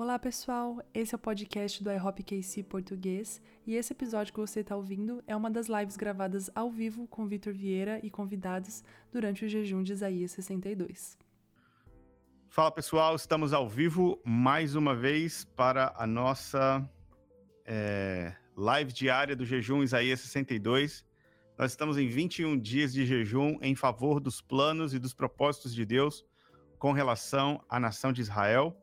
Olá pessoal, esse é o podcast do iHop KC Português e esse episódio que você está ouvindo é uma das lives gravadas ao vivo com Vitor Vieira e convidados durante o jejum de Isaías 62. Fala pessoal, estamos ao vivo mais uma vez para a nossa é, live diária do jejum Isaías 62. Nós estamos em 21 dias de jejum em favor dos planos e dos propósitos de Deus com relação à nação de Israel.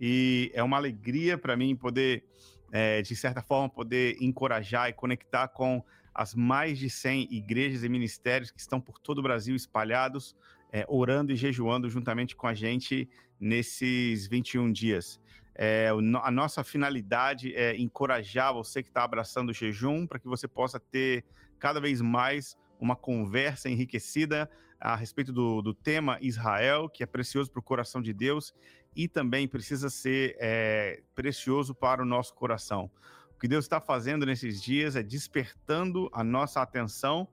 E é uma alegria para mim poder, é, de certa forma, poder encorajar e conectar com as mais de 100 igrejas e ministérios que estão por todo o Brasil espalhados, é, orando e jejuando juntamente com a gente nesses 21 dias. É, a nossa finalidade é encorajar você que está abraçando o jejum para que você possa ter cada vez mais uma conversa enriquecida a respeito do, do tema Israel, que é precioso para o coração de Deus e também precisa ser é, precioso para o nosso coração. O que Deus está fazendo nesses dias é despertando a nossa atenção,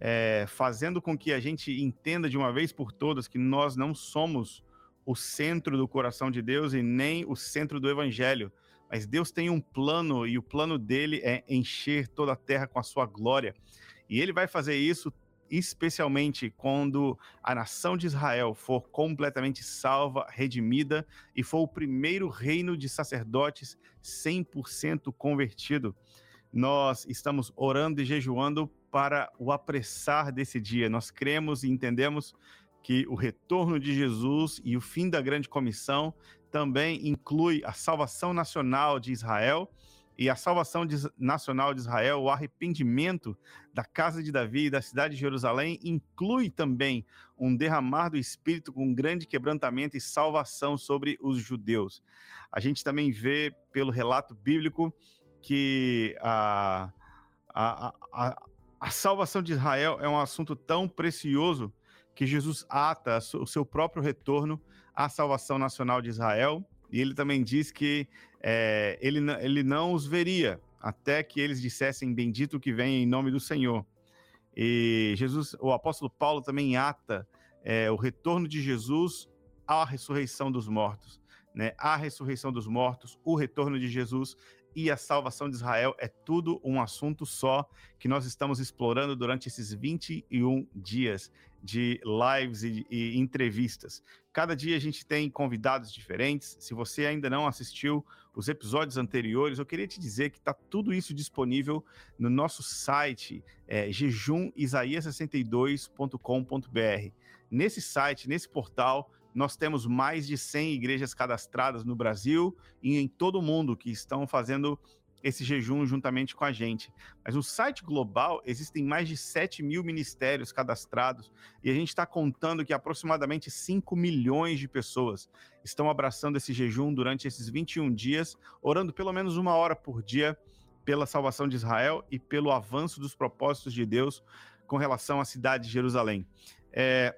é, fazendo com que a gente entenda de uma vez por todas que nós não somos o centro do coração de Deus e nem o centro do evangelho. Mas Deus tem um plano e o plano dele é encher toda a terra com a sua glória. E ele vai fazer isso especialmente quando a nação de Israel for completamente salva, redimida e for o primeiro reino de sacerdotes 100% convertido. Nós estamos orando e jejuando para o apressar desse dia. Nós cremos e entendemos que o retorno de Jesus e o fim da grande comissão também inclui a salvação nacional de Israel e a salvação de, nacional de Israel, o arrependimento da casa de Davi e da cidade de Jerusalém, inclui também um derramar do Espírito com grande quebrantamento e salvação sobre os judeus. A gente também vê pelo relato bíblico que a, a, a, a salvação de Israel é um assunto tão precioso que Jesus ata o seu próprio retorno à salvação nacional de Israel. E ele também diz que é, ele, ele não os veria até que eles dissessem bendito que vem em nome do Senhor. E Jesus, o apóstolo Paulo também ata é, o retorno de Jesus à ressurreição dos mortos, né? A ressurreição dos mortos, o retorno de Jesus e a salvação de Israel é tudo um assunto só que nós estamos explorando durante esses 21 dias de lives e, e, entrevistas. Cada dia a gente tem convidados diferentes. Se você ainda não assistiu os episódios anteriores, eu queria te dizer que está tudo isso disponível no nosso site, é, jejumisaías62.com.br. Nesse site, nesse portal, nós temos mais de 100 igrejas cadastradas no Brasil e em todo o mundo que estão fazendo esse jejum juntamente com a gente. Mas no site global existem mais de 7 mil ministérios cadastrados e a gente está contando que aproximadamente 5 milhões de pessoas estão abraçando esse jejum durante esses 21 dias, orando pelo menos uma hora por dia pela salvação de Israel e pelo avanço dos propósitos de Deus com relação à cidade de Jerusalém. É,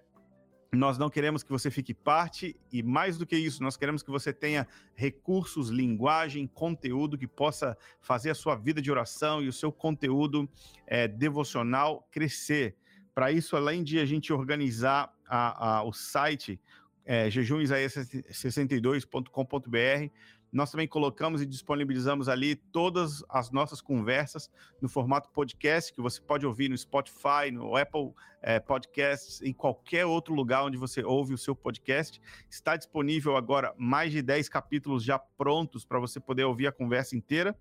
nós não queremos que você fique parte e mais do que isso, nós queremos que você tenha recursos, linguagem, conteúdo que possa fazer a sua vida de oração e o seu conteúdo é, devocional crescer. Para isso, além de a gente organizar a, a, o site é, jejumisaías62.com.br, nós também colocamos e disponibilizamos ali todas as nossas conversas no formato podcast, que você pode ouvir no Spotify, no Apple é, Podcasts, em qualquer outro lugar onde você ouve o seu podcast. Está disponível agora mais de 10 capítulos já prontos para você poder ouvir a conversa inteira.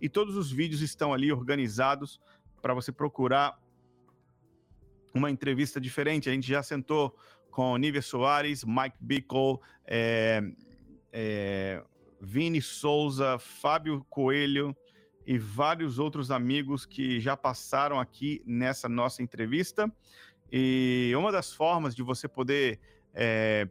E todos os vídeos estão ali organizados para você procurar uma entrevista diferente. A gente já sentou com Nívia Soares, Mike Bickle, é, é, Vini Souza, Fábio Coelho e vários outros amigos que já passaram aqui nessa nossa entrevista. E uma das formas de você poder é,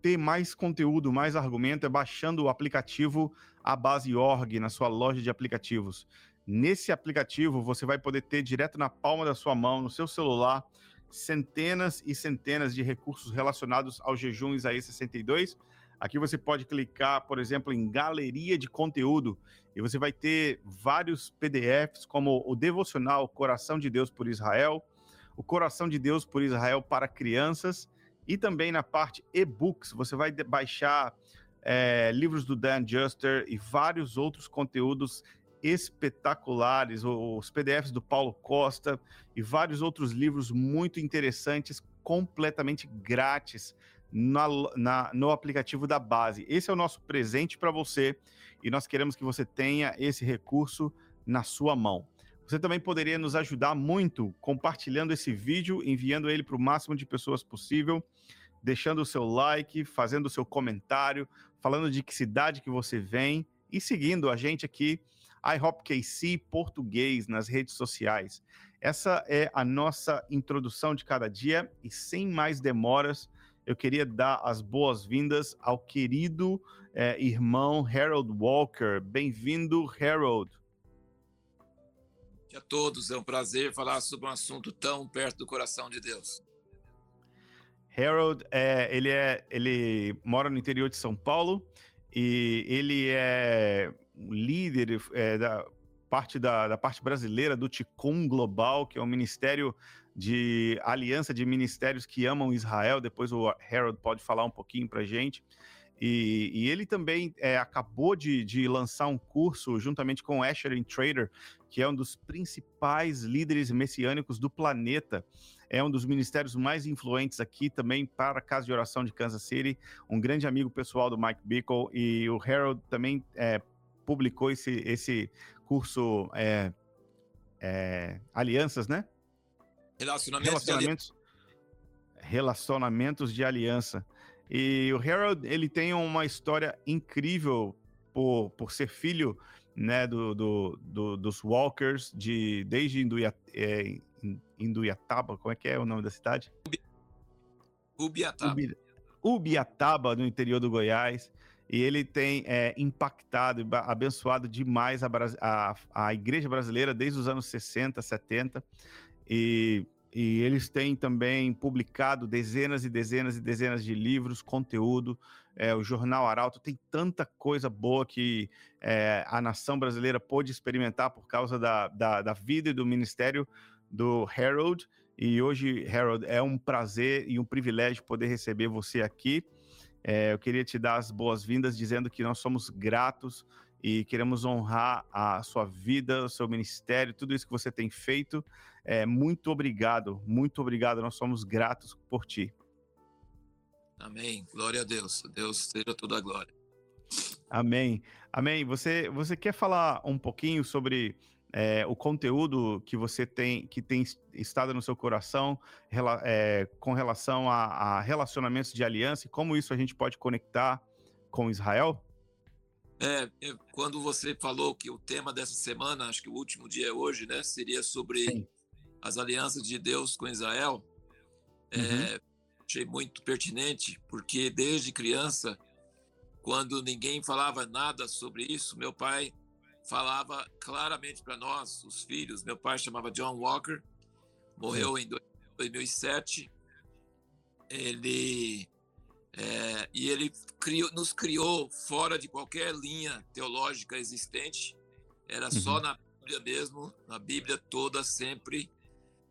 ter mais conteúdo, mais argumento, é baixando o aplicativo A Base Org na sua loja de aplicativos. Nesse aplicativo, você vai poder ter direto na palma da sua mão, no seu celular, centenas e centenas de recursos relacionados ao jejum Isaías 62 Aqui você pode clicar, por exemplo, em galeria de conteúdo e você vai ter vários PDFs, como o devocional Coração de Deus por Israel, o Coração de Deus por Israel para crianças e também na parte e-books. Você vai baixar é, livros do Dan Juster e vários outros conteúdos espetaculares, os PDFs do Paulo Costa e vários outros livros muito interessantes, completamente grátis na, na, no aplicativo da base. Esse é o nosso presente para você e nós queremos que você tenha esse recurso na sua mão. Você também poderia nos ajudar muito compartilhando esse vídeo, enviando ele para o máximo de pessoas possível, deixando o seu like, fazendo o seu comentário, falando de que cidade que você vem e seguindo a gente aqui, iHopKC Português, nas redes sociais. Essa é a nossa introdução de cada dia e sem mais demoras, eu queria dar as boas-vindas ao querido é, irmão Harold Walker. Bem-vindo, Harold. A todos, é um prazer falar sobre um assunto tão perto do coração de Deus. Harold, é, ele, é, ele mora no interior de São Paulo e ele é líder é, da parte da, da parte brasileira do Ticum Global, que é um ministério de aliança de ministérios que amam Israel. Depois o Harold pode falar um pouquinho para gente. E, e, ele também é, acabou de, de, lançar um curso juntamente com o Asher Trader, que é um dos principais líderes messiânicos do planeta. É um dos ministérios mais influentes aqui também para a Casa de Oração de Kansas City. Um grande amigo pessoal do Mike Bickle. E o Harold também é, publicou esse, esse curso é, é Alianças, né? Relacionamentos, relacionamentos, de relacionamentos de aliança. E o Harold, ele tem uma história incrível por, por ser filho né, do, do, do dos Walkers, de, desde Induia, é, Induiataba, como é que é o nome da cidade? Ubiataba. Ubi, Ubiataba, no interior do Goiás. E ele tem é, impactado e abençoado demais a, a, a igreja brasileira desde os anos 60, 70. E, e eles têm também publicado dezenas e dezenas e dezenas de livros, conteúdo. É, o Jornal Arauto tem tanta coisa boa que é, a nação brasileira pôde experimentar por causa da, da, da vida e do ministério do Harold. E hoje, Harold, é um prazer e um privilégio poder receber você aqui. É, eu queria te dar as boas-vindas dizendo que nós somos gratos e queremos honrar a sua vida, o seu ministério, tudo isso que você tem feito. É, muito obrigado, muito obrigado. Nós somos gratos por ti. Amém. Glória a Deus. Deus seja toda a glória. Amém. Amém. Você, você quer falar um pouquinho sobre é, o conteúdo que você tem, que tem estado no seu coração é, com relação a, a relacionamentos de aliança e como isso a gente pode conectar com Israel? É, quando você falou que o tema dessa semana, acho que o último dia é hoje, né, seria sobre Sim. As alianças de Deus com Israel, é, uhum. é, achei muito pertinente, porque desde criança, quando ninguém falava nada sobre isso, meu pai falava claramente para nós, os filhos. Meu pai chamava John Walker, morreu Sim. em 2007. Ele é, e ele criou, nos criou fora de qualquer linha teológica existente, era uhum. só na Bíblia mesmo, na Bíblia toda, sempre.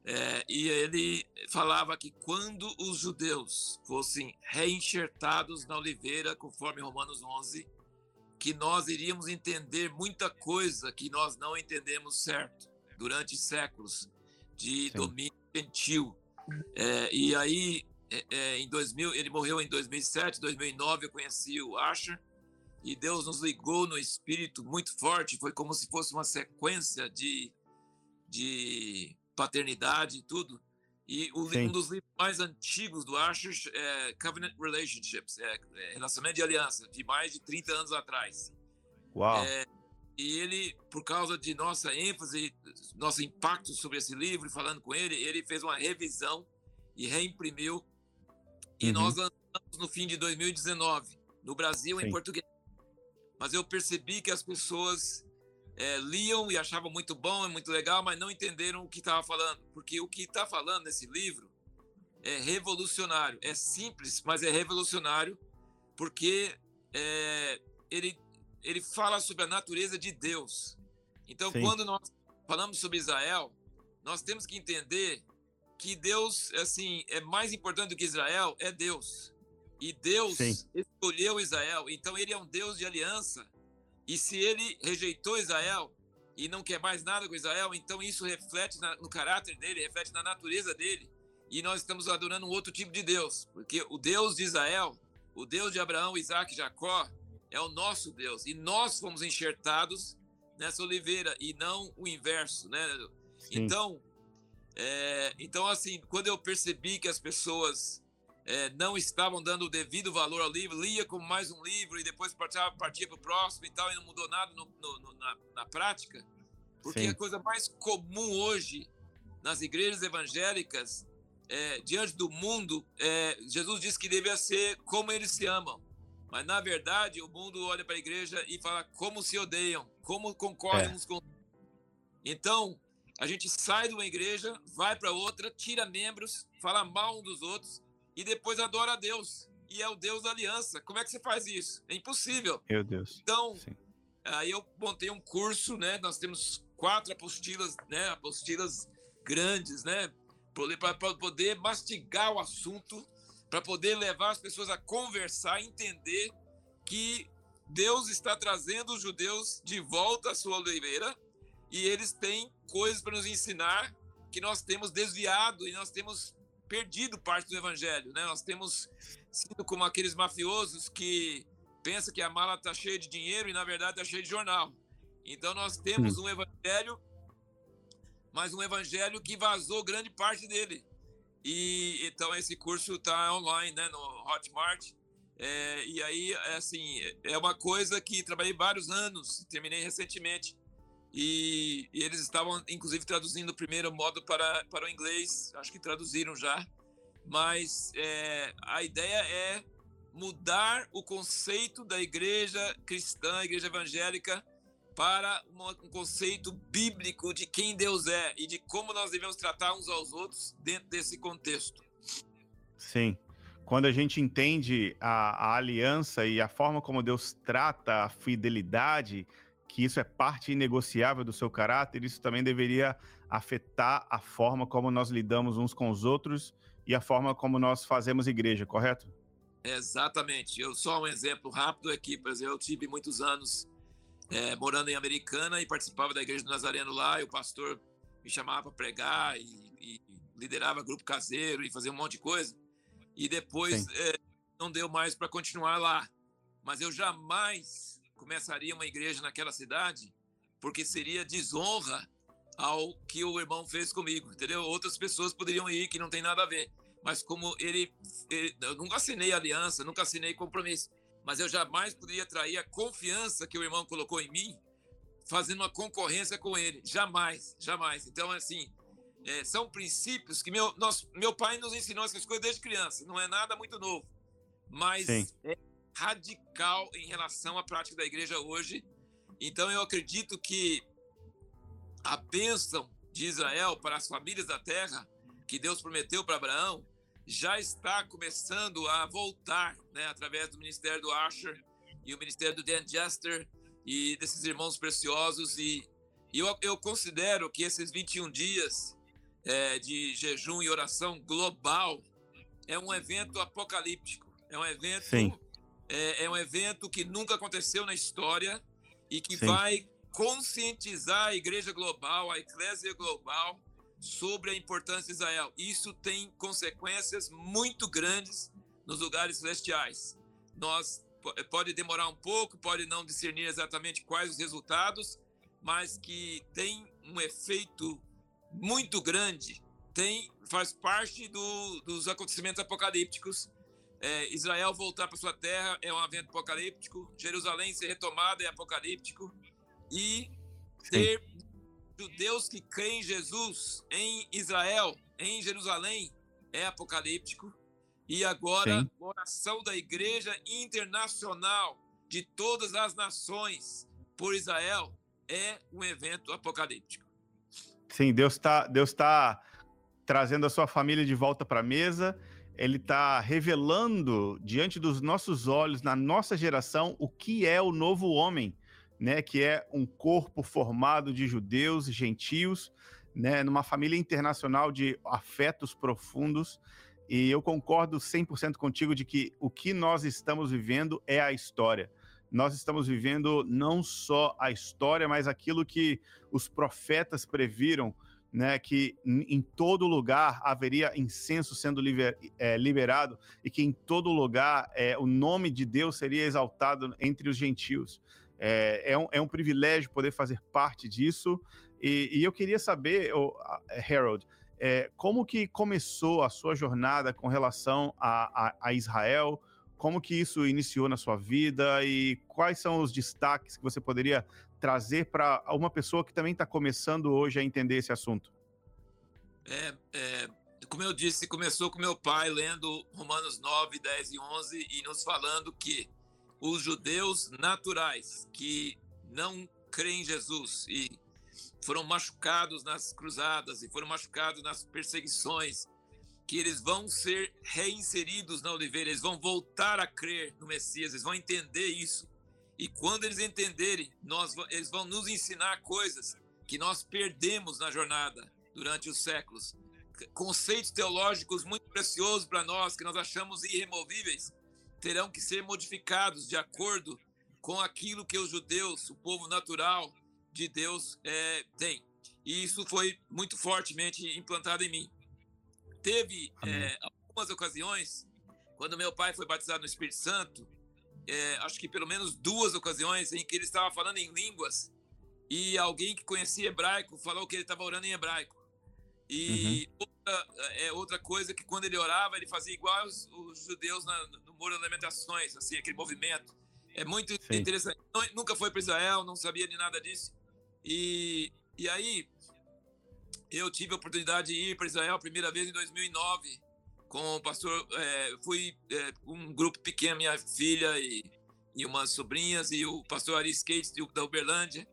É, e ele falava que quando os judeus fossem reenxertados na oliveira, conforme Romanos 11, que nós iríamos entender muita coisa que nós não entendemos certo durante séculos de Sim. domínio gentil. É, e aí é, é, em 2000, ele morreu em 2007, 2009 eu conheci o Asher e Deus nos ligou no espírito muito forte, foi como se fosse uma sequência de, de paternidade e tudo. E o, um dos livros mais antigos do Asher é Covenant Relationships, é, é, relacionamento de aliança, de mais de 30 anos atrás. Uau! É, e ele, por causa de nossa ênfase, nosso impacto sobre esse livro, falando com ele, ele fez uma revisão e reimprimiu e uhum. nós lançamos no fim de 2019, no Brasil, Sim. em português. Mas eu percebi que as pessoas é, liam e achavam muito bom, é muito legal, mas não entenderam o que estava falando. Porque o que está falando nesse livro é revolucionário. É simples, mas é revolucionário, porque é, ele, ele fala sobre a natureza de Deus. Então, Sim. quando nós falamos sobre Israel, nós temos que entender que Deus, assim, é mais importante do que Israel, é Deus. E Deus Sim. escolheu Israel. Então ele é um Deus de aliança. E se ele rejeitou Israel e não quer mais nada com Israel, então isso reflete na, no caráter dele, reflete na natureza dele. E nós estamos adorando um outro tipo de Deus, porque o Deus de Israel, o Deus de Abraão, Isaac e Jacó, é o nosso Deus. E nós fomos enxertados nessa oliveira e não o inverso, né? Sim. Então, é, então assim, quando eu percebi que as pessoas é, não estavam dando o devido valor ao livro, lia como mais um livro e depois partia, partia para o próximo e tal, e não mudou nada no, no, no, na, na, prática. Porque Sim. a coisa mais comum hoje nas igrejas evangélicas, é, diante do mundo, é, Jesus disse que devia ser como eles se amam. Mas, na verdade, o mundo olha para a igreja e fala como se odeiam, como concorrem é. uns com Então, a gente sai de uma igreja, vai para outra, tira membros, fala mal um dos outros, e depois adora a Deus. E é o Deus da aliança. Como é que você faz isso? É impossível. Meu Deus. Então, Sim. aí eu montei um curso, né? Nós temos quatro apostilas, né? Apostilas grandes, né? Para poder mastigar o assunto, para poder levar as pessoas a conversar, entender que Deus está trazendo os judeus de volta à sua oliveira e eles têm coisas para nos ensinar que nós temos desviado e nós temos perdido parte do evangelho, né? Nós temos sido como aqueles mafiosos que pensa que a mala está cheia de dinheiro e na verdade está cheia de jornal. Então nós temos um evangelho, mas um evangelho que vazou grande parte dele. E então esse curso está online, né, no Hotmart. É, e aí, é assim, é uma coisa que trabalhei vários anos, terminei recentemente. E, e, eles estavam, inclusive, traduzindo o primeiro modo para, para o inglês, acho que traduziram já. Mas é, a ideia é mudar o conceito da igreja cristã, igreja evangélica, para uma, um conceito bíblico de quem Deus é e de como nós devemos tratar uns aos outros dentro desse contexto. Sim. Quando a gente entende a, a aliança e a forma como Deus trata a fidelidade, que isso é parte inegociável do seu caráter, isso também deveria afetar a forma como nós lidamos uns com os outros e a forma como nós fazemos igreja, correto? Exatamente. Eu só um exemplo rápido aqui, por exemplo, eu tive muitos anos é, morando em Americana e participava da igreja do Nazareno lá, e o pastor me chamava para pregar e, e, liderava grupo caseiro e fazia um monte de coisa. E depois é, não deu mais para continuar lá. Mas eu jamais começaria uma igreja naquela cidade, porque seria desonra ao que o irmão fez comigo, entendeu? Outras pessoas poderiam ir que não tem nada a ver, mas como ele, ele eu nunca assinei aliança, nunca assinei compromisso, mas eu jamais poderia trair a confiança que o irmão colocou em mim, fazendo uma concorrência com ele, jamais, jamais. Então assim, é, são princípios que meu, nosso, meu pai nos ensinou essas coisas desde criança, não é nada muito novo, mas é, radical em relação à prática da igreja hoje. Então eu acredito que a bênção de Israel para as famílias da terra, que Deus prometeu para Abraão, já está começando a voltar, né, através do ministério do Asher e o ministério do Dan Jester e desses irmãos preciosos. E, eu, eu considero que esses 21 dias é, de jejum e oração global é um evento apocalíptico, é um evento Sim é, é um evento que nunca aconteceu na história e que Sim. vai conscientizar a igreja global, a eclésia global, sobre a importância de Israel. Isso tem consequências muito grandes nos lugares celestiais. Nós pode demorar um pouco, pode não discernir exatamente quais os resultados, mas que tem um efeito muito grande, tem faz parte do, dos acontecimentos apocalípticos é, Israel voltar para sua terra é um evento apocalíptico. Jerusalém ser retomada é apocalíptico. E ter judeus que creem em Jesus em Israel, em Jerusalém, é apocalíptico. E agora, Sim. oração da igreja internacional de todas as nações por Israel é um evento apocalíptico. Sim, Deus está Deus tá trazendo a sua família de volta para a mesa ele está revelando diante dos nossos olhos, na nossa geração, o que é o novo homem, né? Que é um corpo formado de judeus e gentios, né? Numa família internacional de afetos profundos. E eu concordo 100% contigo de que o que nós estamos vivendo é a história. Nós estamos vivendo não só a história, mas aquilo que os profetas previram, né, que em todo lugar haveria incenso sendo liber, é, liberado e que em todo lugar é, o nome de Deus seria exaltado entre os gentios. É, é, um, é um privilégio poder fazer parte disso. E, e eu queria saber, Harold, é, como que começou a sua jornada com relação a, a, a, Israel? Como que isso iniciou na sua vida e quais são os destaques que você poderia trazer para uma pessoa que também está começando hoje a entender esse assunto? É, é, como eu disse, começou com meu pai lendo Romanos 9, 10 e 11 e nos falando que os judeus naturais que não creem em Jesus e foram machucados nas cruzadas e foram machucados nas perseguições, que eles vão ser reinseridos na oliveira, eles vão voltar a crer no Messias, eles vão entender isso. E quando eles entenderem, nós, eles vão nos ensinar coisas que nós perdemos na jornada durante os séculos. Conceitos teológicos muito preciosos para nós, que nós achamos irremovíveis, terão que ser modificados de acordo com aquilo que os judeus, o povo natural, de Deus é, tem. E isso foi muito fortemente implantado em mim. Teve é, algumas ocasiões, quando meu pai foi batizado no Espírito Santo, é, acho que pelo menos duas ocasiões em que ele estava falando em línguas e alguém que conhecia hebraico falou que ele estava orando em hebraico. E uhum. outra, é, outra coisa que quando ele orava, ele fazia igual os, os judeus na, no Muro das Lamentações, assim, aquele movimento. É muito Sim. interessante. Nunca foi para Israel, não sabia de nada disso. E, e aí, eu tive a oportunidade de ir para Israel a primeira vez em 2009 com o pastor. É, fui é, um grupo pequeno, minha filha e, e umas sobrinhas, e o pastor Ari Skates da Uberlândia.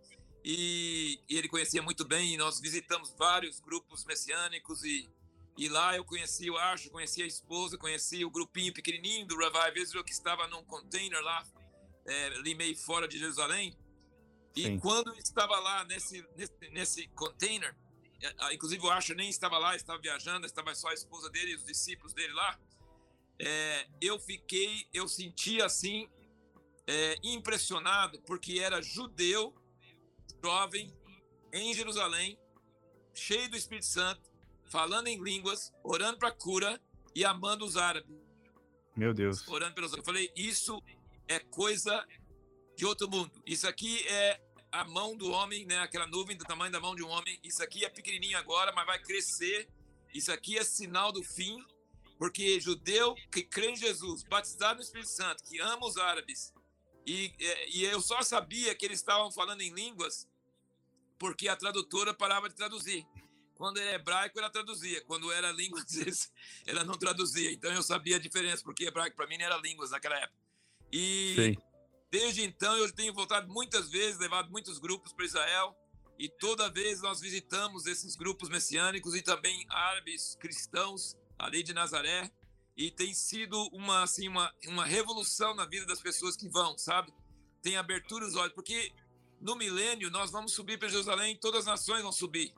E, e, ele conhecia muito bem, e nós visitamos vários grupos messiânicos. E, e lá eu conheci o Archo, conheci a esposa, conheci o grupinho pequenininho do Revive Israel que estava num container lá, é, ali meio fora de Jerusalém. E Sim. quando eu estava lá nesse, nesse, nesse container, inclusive o Asher nem estava lá, estava viajando, estava só a esposa dele e os discípulos dele lá. É, eu fiquei, eu senti assim, é, impressionado, porque era judeu, jovem, em Jerusalém, cheio do Espírito Santo, falando em línguas, orando para cura e amando os árabes. Meu Deus. Orando pelos Eu falei, isso é coisa de outro mundo. Isso aqui é a mão do homem, né? Aquela nuvem do tamanho da mão de um homem. Isso aqui é pequenininho agora, mas vai crescer. Isso aqui é sinal do fim, porque judeu que crê em Jesus, batizado no Espírito Santo, que ama os árabes, e, e eu só sabia que eles estavam falando em línguas porque a tradutora parava de traduzir. Quando era hebraico, ela traduzia. Quando era língua, às vezes, ela não traduzia. Então eu sabia a diferença, porque hebraico para mim não era línguas naquela época. E Sim. Desde então, eu tenho voltado muitas vezes, levado muitos grupos para Israel, e toda vez nós visitamos esses grupos messiânicos e também árabes cristãos ali de Nazaré, e tem sido uma assim uma, uma revolução na vida das pessoas que vão, sabe? Tem abertura os olhos, porque no milênio nós vamos subir para Jerusalém, todas as nações vão subir.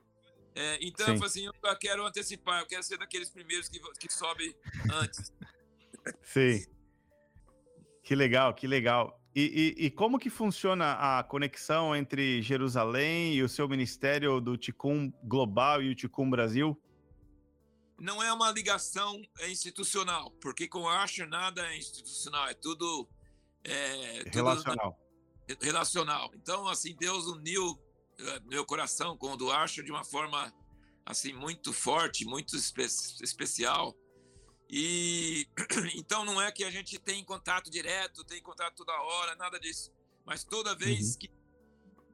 É, então, eu assim, eu quero antecipar, eu quero ser daqueles primeiros que, que sobe antes. Sim. Que legal, que legal. E, e, e, como que funciona a conexão entre Jerusalém e o seu ministério do Ticum Global e o Ticum Brasil? Não é uma ligação institucional, porque com a Asher nada é institucional, é tudo, é, tudo relacional. relacional. Então, assim, Deus uniu é, meu coração com o do Asher de uma forma assim muito forte, muito espe especial. E então não é que a gente tem contato direto, tem contato toda hora, nada disso. Mas toda vez uhum. que,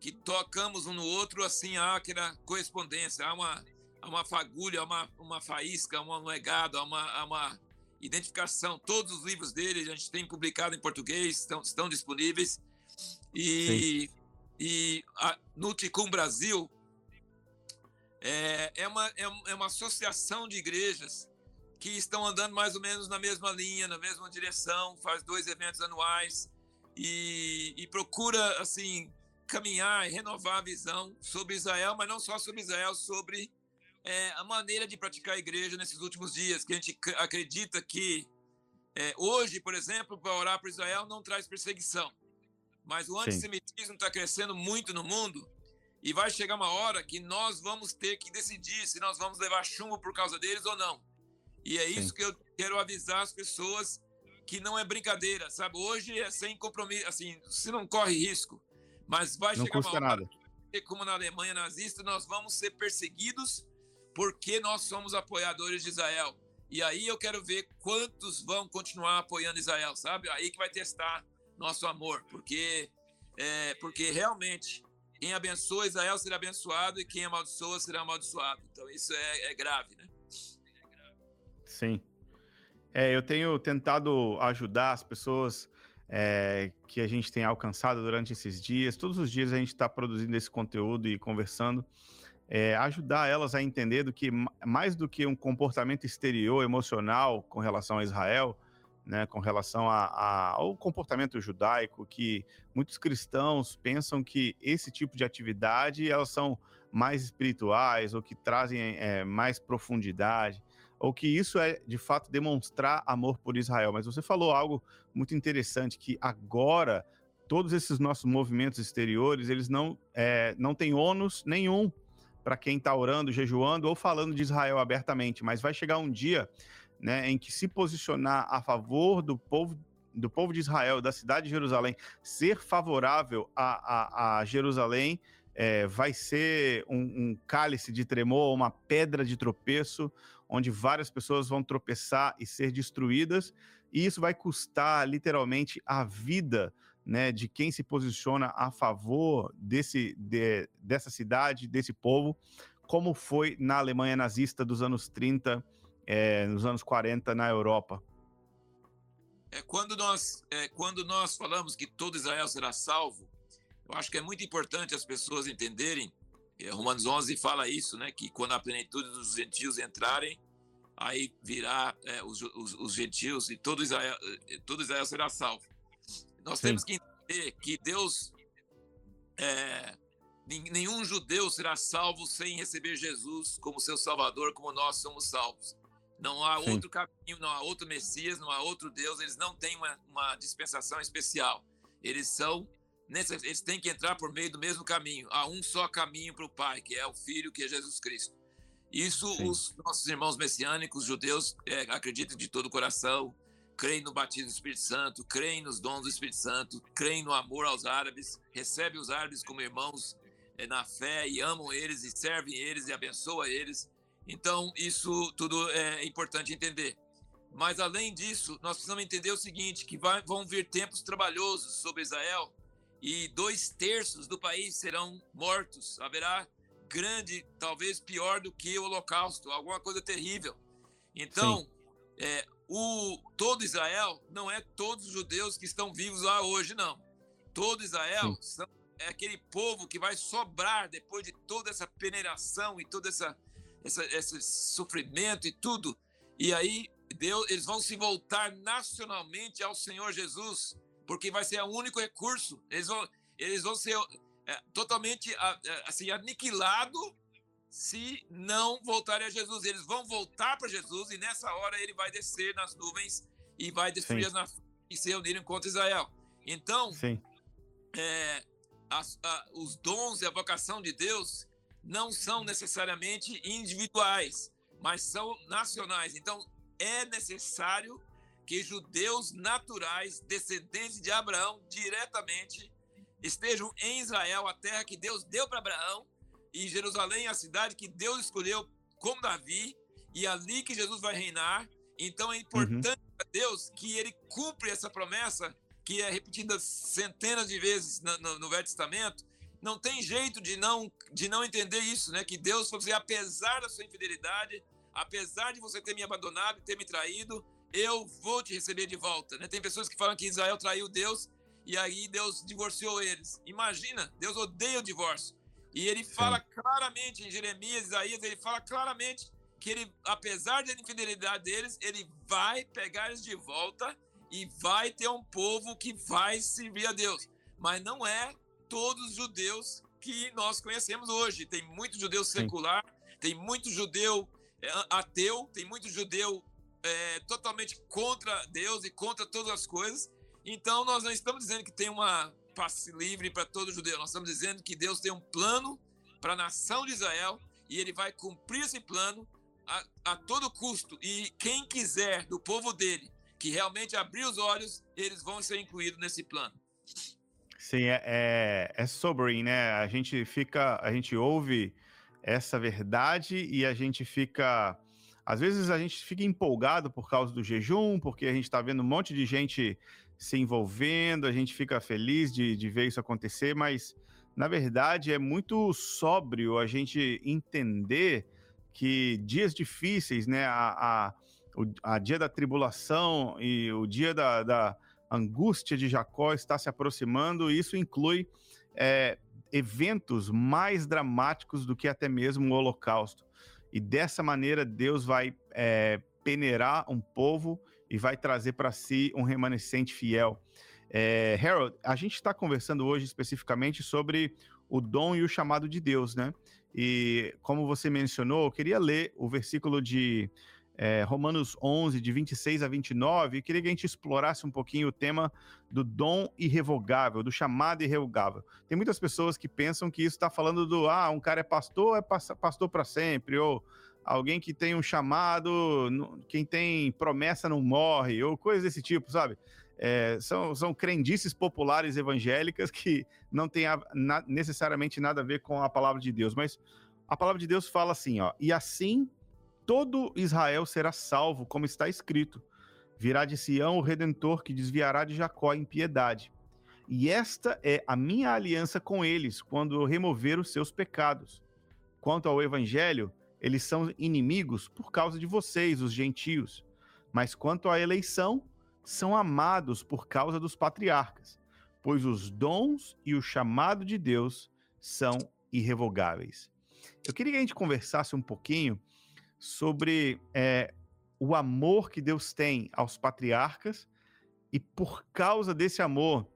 que tocamos um no outro, assim, há aquela correspondência, há uma, há uma fagulha, há uma, uma faísca, há um legado, há uma, há uma identificação. Todos os livros dele a gente tem publicado em português, estão, estão disponíveis. E, e a, no Ticum Brasil é, é, uma, é, é uma associação de igrejas que estão andando mais ou menos na mesma linha, na mesma direção, faz dois eventos anuais e, e procura assim caminhar e renovar a visão sobre Israel, mas não só sobre Israel, sobre é, a maneira de praticar a igreja nesses últimos dias, que a gente acredita que é, hoje, por exemplo, para orar para Israel não traz perseguição, mas o antissemitismo está crescendo muito no mundo e vai chegar uma hora que nós vamos ter que decidir se nós vamos levar chumbo por causa deles ou não. E é isso Sim. que eu quero avisar as pessoas que não é brincadeira, sabe? Hoje é sem compromisso, assim, você não corre risco, mas vai não chegar uma hora, nada. como na Alemanha nazista, nós vamos ser perseguidos porque nós somos apoiadores de Israel. E aí eu quero ver quantos vão continuar apoiando Israel, sabe? Aí que vai testar nosso amor, porque é, porque realmente quem abençoa Israel será abençoado e quem amaldiçoa será amaldiçoado. Então isso é, é grave, né? Sim. É, eu tenho tentado ajudar as pessoas é, que a gente tem alcançado durante esses dias. Todos os dias a gente está produzindo esse conteúdo e conversando. É, ajudar elas a entender do que mais do que um comportamento exterior emocional com relação a Israel, né, com relação a, a, ao comportamento judaico, que muitos cristãos pensam que esse tipo de atividade elas são mais espirituais ou que trazem é, mais profundidade, ou que isso é de fato demonstrar amor por Israel. Mas você falou algo muito interessante que agora todos esses nossos movimentos exteriores eles não é, não têm ônus nenhum para quem está orando, jejuando ou falando de Israel abertamente, mas vai chegar um dia né, em que se posicionar a favor do povo do povo de Israel, da cidade de Jerusalém, ser favorável a, a, a Jerusalém, é, vai ser um, um, cálice de tremor, uma pedra de tropeço, onde várias pessoas vão tropeçar e ser destruídas, e isso vai custar literalmente a vida né, de quem se posiciona a favor desse, de, dessa cidade, desse povo, como foi na Alemanha nazista dos anos 30 é, nos anos 40 na Europa. É, quando, nós, é, quando nós falamos que todo Israel será salvo, eu acho que é muito importante as pessoas entenderem, é, Romanos 11 fala isso, né, que quando a plenitude dos gentios entrarem, aí virá é, os, os, os, gentios e todo Israel, é, todo Israel será salvo. Nós Sim. temos que entender que Deus, é, nenhum judeu será salvo sem receber Jesus como seu Salvador, como nós somos salvos. Não há Sim. outro caminho, não há outro Messias, não há outro Deus. Eles não têm uma, uma dispensação especial. Eles são eles têm que entrar por meio do mesmo caminho. Há um só caminho para o Pai, que é o Filho, que é Jesus Cristo. Isso Sim. os nossos irmãos messiânicos, judeus, é, acreditam de todo o coração, creem no batismo do Espírito Santo, creem nos dons do Espírito Santo, creem no amor aos árabes, recebem os árabes como irmãos é, na fé e amam eles e servem eles e abençoam eles. Então, isso tudo é importante entender. Mas, além disso, nós precisamos entender o seguinte, que vai, vão vir tempos trabalhosos sobre Israel e dois terços do país serão mortos. Haverá grande, talvez pior do que o holocausto, alguma coisa terrível. Então, é, o, todo Israel não é todos os judeus que estão vivos lá hoje, não. Todo Israel são, é aquele povo que vai sobrar depois de toda essa peneiração e toda essa essa, esse sofrimento e tudo. E aí Deus, eles vão se voltar nacionalmente ao Senhor Jesus, porque vai ser o único recurso. Eles vão, eles vão ser é, totalmente assim aniquilado se não voltarem a Jesus. Eles vão voltar para Jesus e nessa hora ele vai descer nas nuvens e vai destruir Sim. as nações e se unirem contra Israel. Então, é, a, os dons e a vocação de Deus não são necessariamente individuais, mas são nacionais. Então, é necessário que judeus naturais, descendentes de Abraão, diretamente estejam em Israel, a terra que Deus deu para Abraão, e Jerusalém, a cidade que Deus escolheu como Davi, e ali que Jesus vai reinar. Então, é importante uhum. para Deus que ele cumpra essa promessa, que é repetida centenas de vezes no, no, no Velho Testamento, não tem jeito de não, de não entender isso, né? Que Deus falou assim, apesar da sua infidelidade, apesar de você ter me abandonado e ter me traído, eu vou te receber de volta, né? Tem pessoas que falam que Israel traiu Deus e aí Deus divorciou eles. Imagina, Deus odeia o divórcio. E ele fala Sim. claramente em Jeremias, Isaías, ele fala claramente que ele, apesar da infidelidade deles, ele vai pegar eles de volta e vai ter um povo que vai servir a Deus. Mas não é todos os judeus que nós conhecemos hoje. Tem muito judeu secular, tem muito judeu é, ateu, tem muito judeu é, totalmente contra Deus e contra todas as coisas. Então, nós não estamos dizendo que tem uma passe livre para todo judeu, nós estamos dizendo que Deus tem um plano para a nação de Israel e ele vai cumprir esse plano a, a todo custo. E quem quiser do povo dele que realmente abrir os olhos, eles vão ser incluídos nesse plano. Sim, é, é, é né? A gente fica, a gente ouve essa verdade e a gente fica. Às vezes a gente fica empolgado por causa do jejum, porque a gente está vendo um monte de gente se envolvendo, a gente fica feliz de, de ver isso acontecer, mas na verdade é muito sóbrio a gente entender que dias difíceis, né, a, a, o a dia da tribulação e o dia da, da angústia de Jacó está se aproximando, e isso inclui é, eventos mais dramáticos do que até mesmo o Holocausto. E dessa maneira, Deus vai é, peneirar um povo e vai trazer para si um remanescente fiel. É, Harold, a gente está conversando hoje especificamente sobre o dom e o chamado de Deus, né? E como você mencionou, eu queria ler o versículo de é, Romanos 11, de 26 a 29, e queria que a gente explorasse um pouquinho o tema do dom irrevogável, do chamado irrevogável. Tem muitas pessoas que pensam que isso está falando do, ah, um cara é pastor, é pastor para sempre, ou alguém que tem um chamado, quem tem promessa não morre, ou coisas desse tipo, sabe? É, são, são crendices populares evangélicas que não têm a, na, necessariamente nada a ver com a palavra de Deus, mas a palavra de Deus fala assim, ó, e assim todo Israel será salvo, como está escrito. Virá de Sião o redentor que desviará de Jacó em piedade. E esta é a minha aliança com eles quando eu remover os seus pecados. Quanto ao evangelho, eles são inimigos por causa de vocês, os gentios. Mas quanto à eleição, são amados por causa dos patriarcas, pois os dons e o chamado de Deus são irrevogáveis. Eu queria que a gente conversasse um pouquinho sobre é, o amor que Deus tem aos patriarcas e por causa desse amor,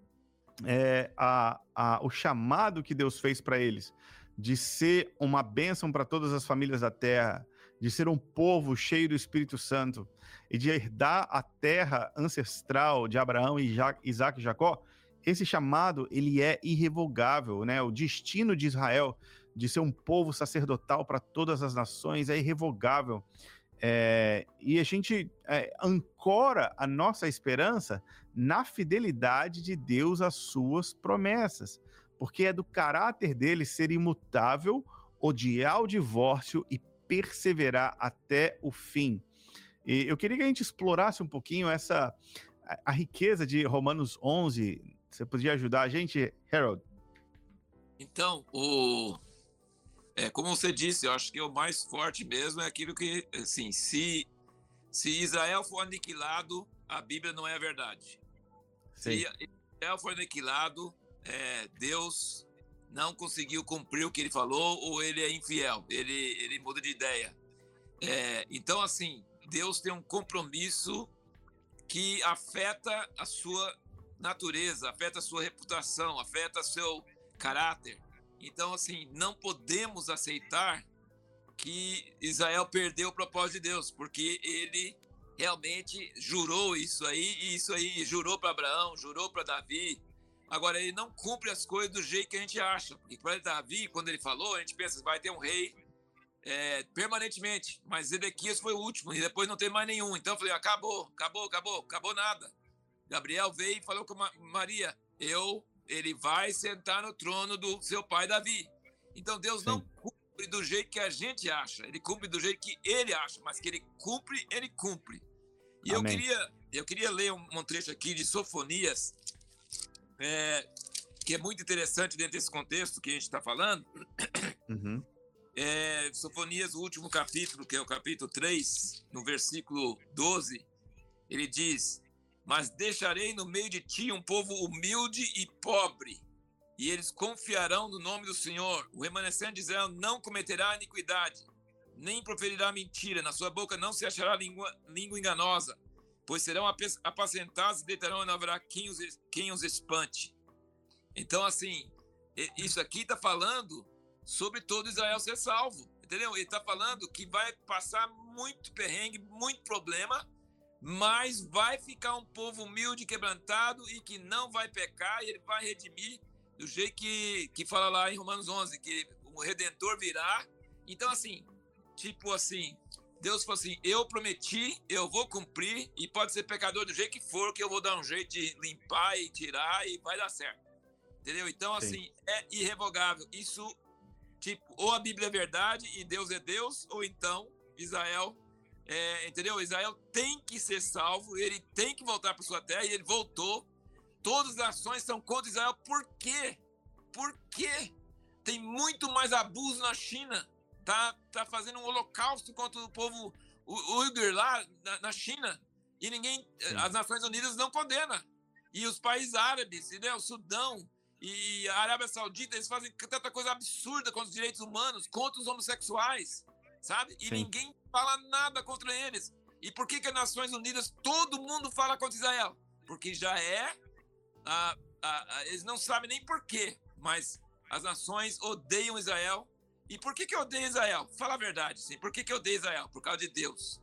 é, a, a, o chamado que Deus fez para eles de ser uma bênção para todas as famílias da terra, de ser um povo cheio do Espírito Santo e de herdar a terra ancestral de Abraão, Isaac e Jacó, esse chamado ele é irrevogável, né? O destino de Israel de ser um povo sacerdotal para todas as nações é irrevogável. É, e a gente é, ancora a nossa esperança na fidelidade de Deus às suas promessas, porque é do caráter dele ser imutável, odiar o divórcio e perseverar até o fim. E eu queria que a gente explorasse um pouquinho essa a, riqueza de Romanos 11. Você podia ajudar a gente, Harold? Então, o é, como você disse, eu acho que o mais forte mesmo é aquilo que, assim, se, se Israel for aniquilado, a Bíblia não é a verdade. Sim. Se Israel for aniquilado, é, Deus não conseguiu cumprir o que ele falou ou ele é infiel, ele, ele muda de ideia. É, então, assim, Deus tem um compromisso que afeta a sua natureza, afeta a sua reputação, afeta seu caráter. Então, assim, não podemos aceitar que Israel perdeu o propósito de Deus, porque ele realmente jurou isso aí, e isso aí, jurou para Abraão, jurou para Davi. Agora, ele não cumpre as coisas do jeito que a gente acha. E para Davi, quando ele falou, a gente pensa, vai ter um rei é, permanentemente. Mas Ezequias foi o último, e depois não tem mais nenhum. Então eu falei, acabou, acabou, acabou, acabou nada. Gabriel veio e falou com Maria, eu ele vai sentar no trono do seu pai Davi. Então Deus Sim. não cumpre do jeito que a gente acha, ele cumpre do jeito que ele acha, mas que ele cumpre, ele cumpre. E Amém. eu queria, eu queria ler um, um trecho aqui de Sofonias, é, que é muito interessante dentro desse contexto que a gente está falando. Uhum. É, Sofonias, o último capítulo, que é o capítulo 3, no versículo 12, ele diz: mas deixarei no meio de ti um povo humilde e pobre, e eles confiarão no nome do Senhor. O remanescente de Israel não cometerá iniquidade, nem proferirá mentira, na sua boca não se achará língua, língua enganosa, pois serão apacentados e deitarão não haverá quem os, quem os espante. Então, assim, isso aqui está falando sobre todo Israel ser salvo. entendeu? Ele está falando que vai passar muito perrengue, muito problema, mas vai ficar um povo humilde, quebrantado e que não vai pecar, e ele vai redimir do jeito que, que fala lá em Romanos 11, que o Redentor virá. Então, assim, tipo assim, Deus falou assim: eu prometi, eu vou cumprir, e pode ser pecador do jeito que for, que eu vou dar um jeito de limpar e tirar e vai dar certo. Entendeu? Então, assim, Sim. é irrevogável. Isso, tipo, ou a Bíblia é verdade e Deus é Deus, ou então Israel, é, entendeu? Israel tem que ser salvo, ele tem que voltar para sua terra, e ele voltou. Todas as ações são contra Israel. Por quê? Por quê? Tem muito mais abuso na China tá, tá fazendo um holocausto contra o povo Uyghur lá na, na China e ninguém, Sim. as Nações Unidas não condena. E os países árabes, né, o Sudão e a Arábia Saudita, eles fazem tanta coisa absurda contra os direitos humanos, contra os homossexuais, sabe? E Sim. ninguém fala nada contra eles. E por que que as Nações Unidas, todo mundo fala contra Israel? Porque já é, a, a, a, eles não sabem nem por quê, mas as nações odeiam Israel e por que, que eu odeio Israel? Fala a verdade, sim. Por que, que eu odeio Israel? Por causa de Deus.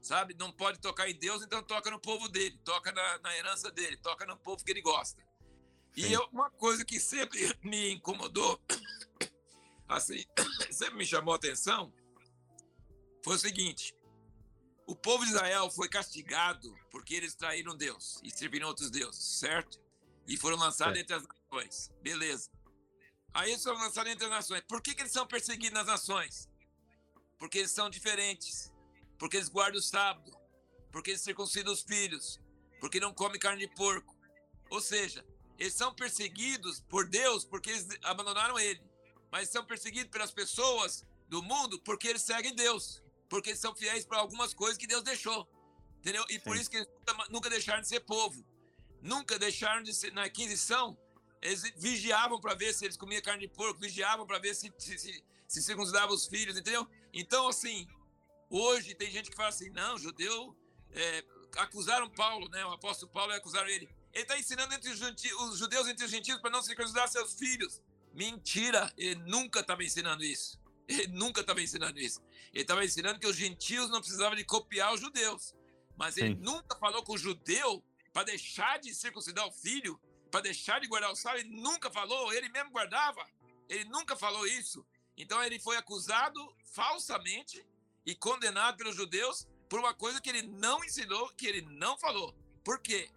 Sabe? Não pode tocar em Deus, então toca no povo dele, toca na, na herança dele, toca no povo que ele gosta. Sim. E eu, uma coisa que sempre me incomodou, assim, sempre me chamou a atenção, foi o seguinte: o povo de Israel foi castigado porque eles traíram Deus e serviram outros deuses, certo? E foram lançados entre as nações. Beleza. Aí eles foram lançados entre as nações. Por que, que eles são perseguidos nas nações? Porque eles são diferentes. Porque eles guardam o sábado. Porque eles circuncidam os filhos. Porque não comem carne de porco. Ou seja, eles são perseguidos por Deus porque eles abandonaram ele. Mas são perseguidos pelas pessoas do mundo porque eles seguem Deus. Porque eles são fiéis para algumas coisas que Deus deixou. Entendeu? E por Sim. isso que eles nunca deixaram de ser povo. Nunca deixaram de ser, na aquisição, eles vigiavam para ver se eles comiam carne de porco, vigiavam para ver se, se, se, se circuncidavam os filhos, entendeu? Então, assim, hoje tem gente que fala assim, não, judeu, é, acusaram Paulo, né? O apóstolo Paulo acusaram ele. Ele está ensinando entre os, os, judeus entre os gentios para não circuncidar seus filhos. Mentira, ele nunca estava ensinando isso. Ele nunca estava ensinando isso. Ele estava ensinando que os gentios não precisavam de copiar os judeus. Mas ele Sim. nunca falou com o judeu para deixar de circuncidar o filho para deixar de guardar o sábado, ele nunca falou, ele mesmo guardava. Ele nunca falou isso. Então ele foi acusado falsamente e condenado pelos judeus por uma coisa que ele não ensinou, que ele não falou. Por quê?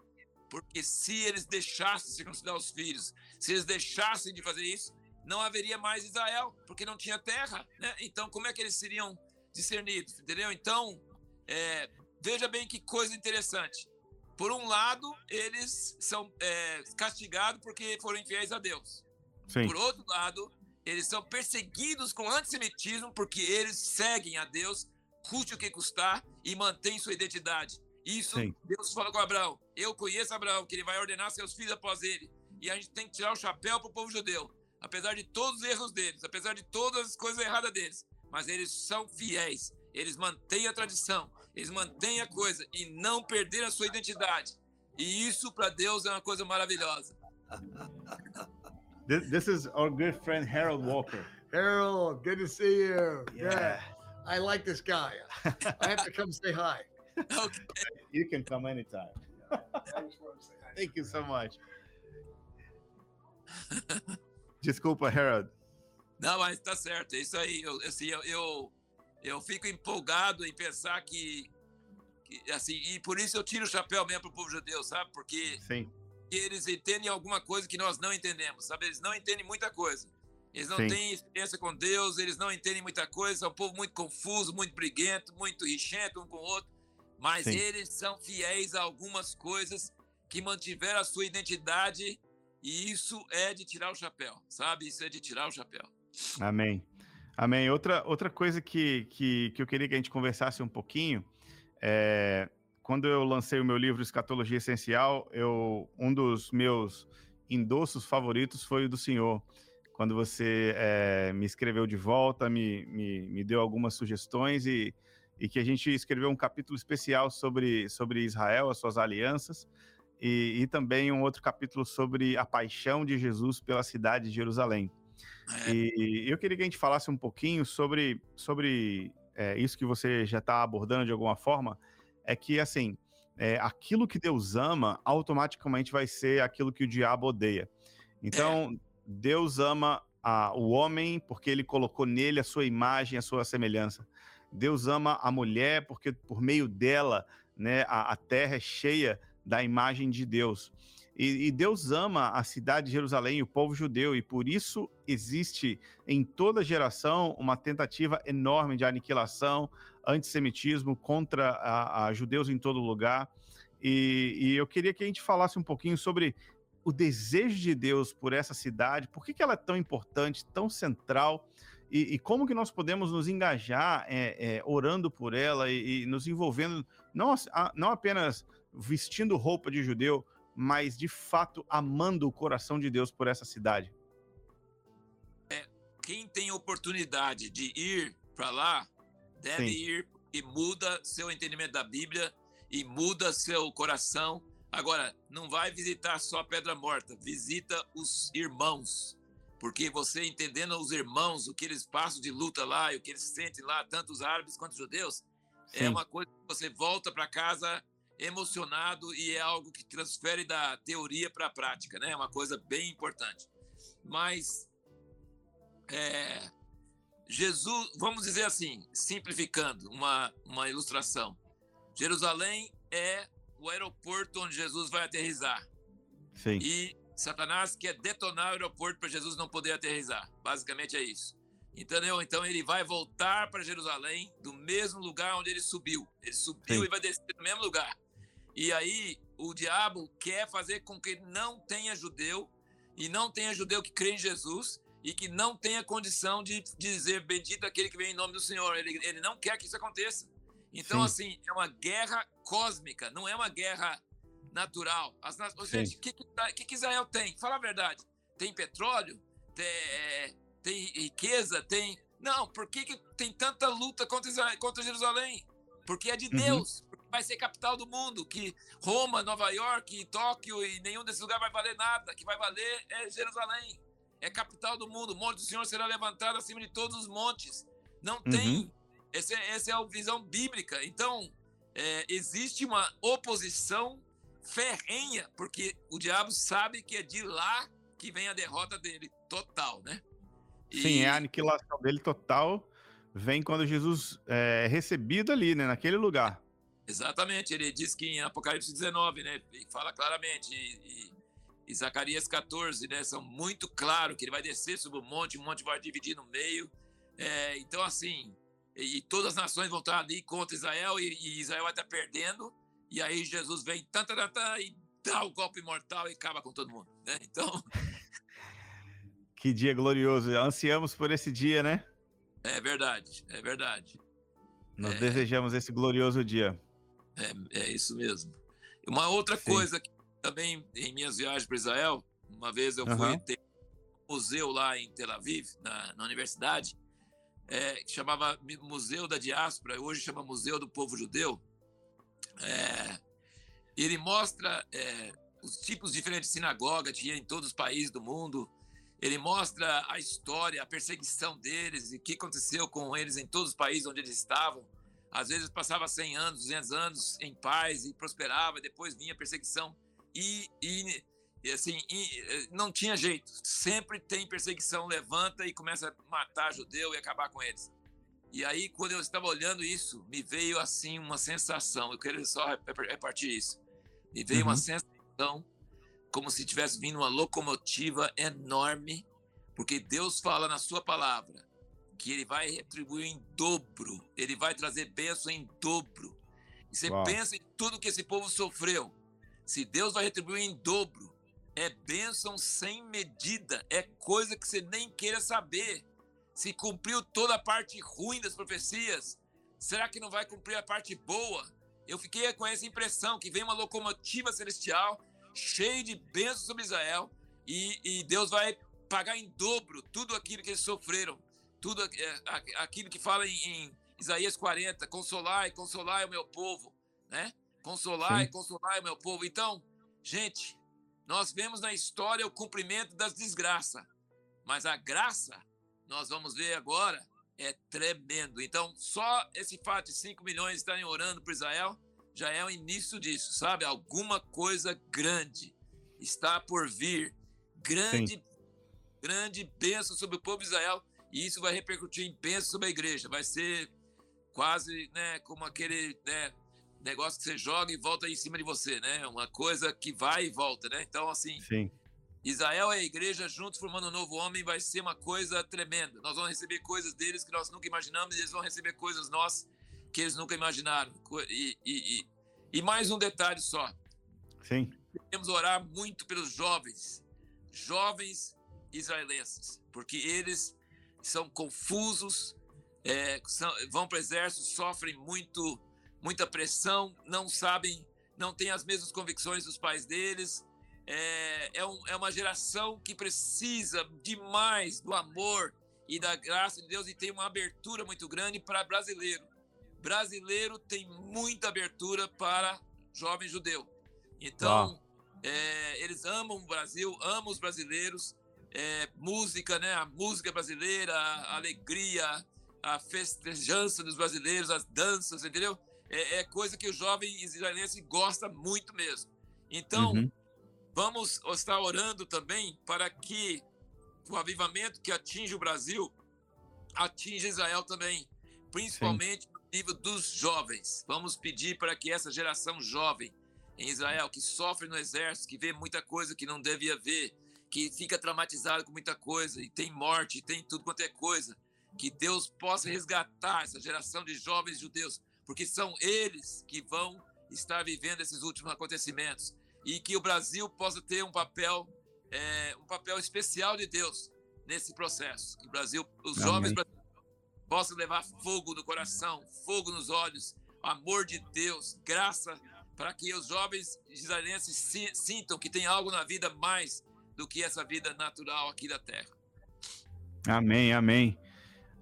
Porque se eles deixassem de circuncidar os filhos, se eles deixassem de fazer isso, não haveria mais Israel, porque não tinha terra, né? Então, como é que eles seriam discernidos, entendeu? Então, é, veja bem que coisa interessante. Por um lado, eles são é, castigados porque foram infiéis a Deus. Sim. Por outro lado, eles são perseguidos com antissemitismo porque eles seguem a Deus, custe o que custar, e mantêm sua identidade. Isso Sim. Deus fala com Abraão. Eu conheço Abraão, que ele vai ordenar seus filhos após ele. E a gente tem que tirar o chapéu para o povo judeu. Apesar de todos os erros deles, apesar de todas as coisas erradas deles. Mas eles são fiéis. Eles mantêm a tradição. Eles mantêm a coisa e não perderam a sua identidade. E isso para Deus é uma coisa maravilhosa. This, this is our good friend Harold Walker. Harold, good to see you. Yeah. yeah. I like this guy. I have to come say hi. Okay. You can come anytime. Thank you so much. Desculpa, Harold. Não, mas tá certo. É isso aí. Eu, assim, eu, eu, eu fico empolgado em pensar que, que, assim, e por isso eu tiro o chapéu mesmo pro povo judeu, sabe? Porque Sim. eles entendem alguma coisa que nós não entendemos, sabe? Eles não entendem muita coisa. Eles não Sim. têm experiência com Deus, eles não entendem muita coisa, são um povo muito confuso, muito briguento, muito rixento um com o outro, mas Sim. eles são fiéis a algumas coisas que mantiveram a sua identidade e isso é de tirar o chapéu, sabe? Isso é de tirar o chapéu. Amém. Amém. Outra, outra coisa que, que, que eu queria que a gente conversasse um pouquinho é quando eu lancei o meu livro Escatologia Essencial, eu, um dos meus endossos favoritos foi o do senhor. Quando você é, me escreveu de volta, me, me, me deu algumas sugestões e, e que a gente escreveu um capítulo especial sobre, sobre Israel, as suas alianças, e, e também um outro capítulo sobre a paixão de Jesus pela cidade de Jerusalém. É. E eu queria que a gente falasse um pouquinho sobre, sobre é, isso que você já está abordando de alguma forma, é que, assim, é, aquilo que Deus ama, automaticamente vai ser aquilo que o diabo odeia. Então, é. Deus ama a, o homem porque ele colocou nele a sua imagem, a sua semelhança. Deus ama a mulher porque por meio dela, né, a, a terra é cheia da imagem de Deus. E, e, Deus ama a cidade de Jerusalém, o povo judeu, e por isso existe em toda geração uma tentativa enorme de aniquilação, antissemitismo contra a, a judeus em todo lugar. E, e, eu queria que a gente falasse um pouquinho sobre o desejo de Deus por essa cidade, por que, que ela é tão importante, tão central, e, e como que nós podemos nos engajar é, é, orando por ela e, e, nos envolvendo, não, não apenas vestindo roupa de judeu, mas de fato amando o coração de Deus por essa cidade? É, quem tem oportunidade de ir para lá, deve Sim. ir e muda seu entendimento da Bíblia e muda seu coração. Agora, não vai visitar só a Pedra Morta, visita os irmãos. Porque você entendendo os irmãos, o que eles passam de luta lá e o que eles sentem lá, tanto os árabes quanto os judeus, é Sim. é uma coisa que você volta para casa emocionado e é algo que transfere da teoria para a prática, né? É uma coisa bem importante. Mas é, Jesus, vamos dizer assim, simplificando uma, uma ilustração. Jerusalém é o aeroporto onde Jesus vai aterrizar. Sim. E Satanás quer detonar o aeroporto para Jesus não poder aterrizar. Basicamente é isso. Entendeu? Então ele vai voltar para Jerusalém do mesmo lugar onde ele subiu. Ele subiu Sim. e vai descer no mesmo lugar. E aí o diabo quer fazer com que não tenha judeu e não tenha judeu que crê em Jesus e que não tenha condição de dizer bendito aquele que vem em nome do Senhor. Ele, ele não quer que isso aconteça. Então, Sim. assim, é uma guerra cósmica, não é uma guerra natural. As, gente, o que, que, que, Israel tem? Fala a verdade. Tem petróleo? Tem, é, tem riqueza? Tem. Não, por que, que tem tanta luta contra, Israel, contra Jerusalém? Porque é de uhum. Deus vai ser capital do mundo, que Roma, Nova York, Tóquio e nenhum desses lugares vai valer nada, que vai valer é Jerusalém. É capital do mundo. O monte do Senhor será levantado acima de todos os montes. Não uhum. tem. Essa é, essa é a visão bíblica. Então, é, existe uma oposição ferrenha, porque o diabo sabe que é de lá que vem a derrota dele total, né? E... Sim, é a aniquilação dele total vem quando Jesus é recebido ali, né, naquele lugar. Exatamente, ele diz que em Apocalipse 19, né, fala claramente, e, e, Zacarias 14, né, são muito claros que ele vai descer sobre o monte, o monte vai dividir no meio. É, então, assim, e, e, todas as nações vão estar ali contra Israel, e, e Israel vai estar perdendo, e aí Jesus vem tanta, tanta, e dá o golpe mortal e acaba com todo mundo. Né? Então. Que dia glorioso, ansiamos por esse dia, né? É verdade, é verdade. Nós é... desejamos esse glorioso dia. É, é isso mesmo. Uma outra Sim. coisa que também em minhas viagens para Israel, uma vez eu uhum. fui ter um museu lá em Tel Aviv, na, na universidade, é, que chamava Museu da Diáspora, hoje chama Museu do Povo Judeu. É, ele mostra é, os tipos diferentes de sinagoga que tinha em todos os países do mundo. Ele mostra a história, a perseguição deles e o que aconteceu com eles em todos os países onde eles estavam. Às vezes passava 100 anos, 200 anos em paz e prosperava, depois vinha perseguição e, e, e assim, e, não tinha jeito. Sempre tem perseguição, levanta e começa a matar judeu e acabar com eles. E aí, quando eu estava olhando isso, me veio assim uma sensação. Eu quero só repartir isso. Me veio uhum. uma sensação como se tivesse vindo uma locomotiva enorme, porque Deus fala na sua palavra que ele vai retribuir em dobro, ele vai trazer bênção em dobro. E você Uau. pensa em tudo que esse povo sofreu. Se Deus vai retribuir em dobro, é bênção sem medida, é coisa que você nem queira saber. Se cumpriu toda a parte ruim das profecias, será que não vai cumprir a parte boa? Eu fiquei com essa impressão que vem uma locomotiva celestial cheia de bênçãos sobre Israel e, e Deus vai pagar em dobro tudo aquilo que eles sofreram tudo é, aquilo que fala em, em Isaías 40, consolai, consolai o meu povo, né? Consolai, Sim. consolai o meu povo. Então, gente, nós vemos na história o cumprimento das desgraças, Mas a graça, nós vamos ver agora, é tremendo. Então, só esse fato de 5 milhões estarem orando por Israel já é o início disso, sabe? Alguma coisa grande está por vir. Grande, Sim. grande bênção sobre o povo de Israel. E isso vai repercutir em sobre a igreja. Vai ser quase né, como aquele né, negócio que você joga e volta em cima de você, né? Uma coisa que vai e volta, né? Então, assim, Sim. Israel e a igreja juntos formando um novo homem vai ser uma coisa tremenda. Nós vamos receber coisas deles que nós nunca imaginamos e eles vão receber coisas nossas que eles nunca imaginaram. E, e, e, e mais um detalhe só. Sim. Temos orar muito pelos jovens, jovens israelenses, porque eles são confusos, é, são, vão para o exército, sofrem muito, muita pressão, não sabem, não têm as mesmas convicções dos pais deles. É, é, um, é uma geração que precisa demais do amor e da graça de Deus e tem uma abertura muito grande para brasileiro. Brasileiro tem muita abertura para jovem judeu. Então, é, eles amam o Brasil, amam os brasileiros, é, música, né? A música brasileira, a alegria, a festejança dos brasileiros, as danças, entendeu? É, é coisa que o jovem israelense gosta muito mesmo. Então, uhum. vamos estar orando também para que o avivamento que atinge o Brasil atinja Israel também, principalmente Sim. no nível dos jovens. Vamos pedir para que essa geração jovem em Israel, que sofre no exército, que vê muita coisa que não devia ver, que fica traumatizado com muita coisa, e tem morte, e tem tudo quanto é coisa. Que Deus possa resgatar essa geração de jovens judeus, porque são eles que vão estar vivendo esses últimos acontecimentos. E que o Brasil possa ter um papel, é, um papel especial de Deus nesse processo. Que o Brasil, os Amém. jovens possam levar fogo no coração, fogo nos olhos, amor de Deus, graça para que os jovens israelenses sintam que tem algo na vida mais do que essa vida natural aqui da terra. Amém, amém.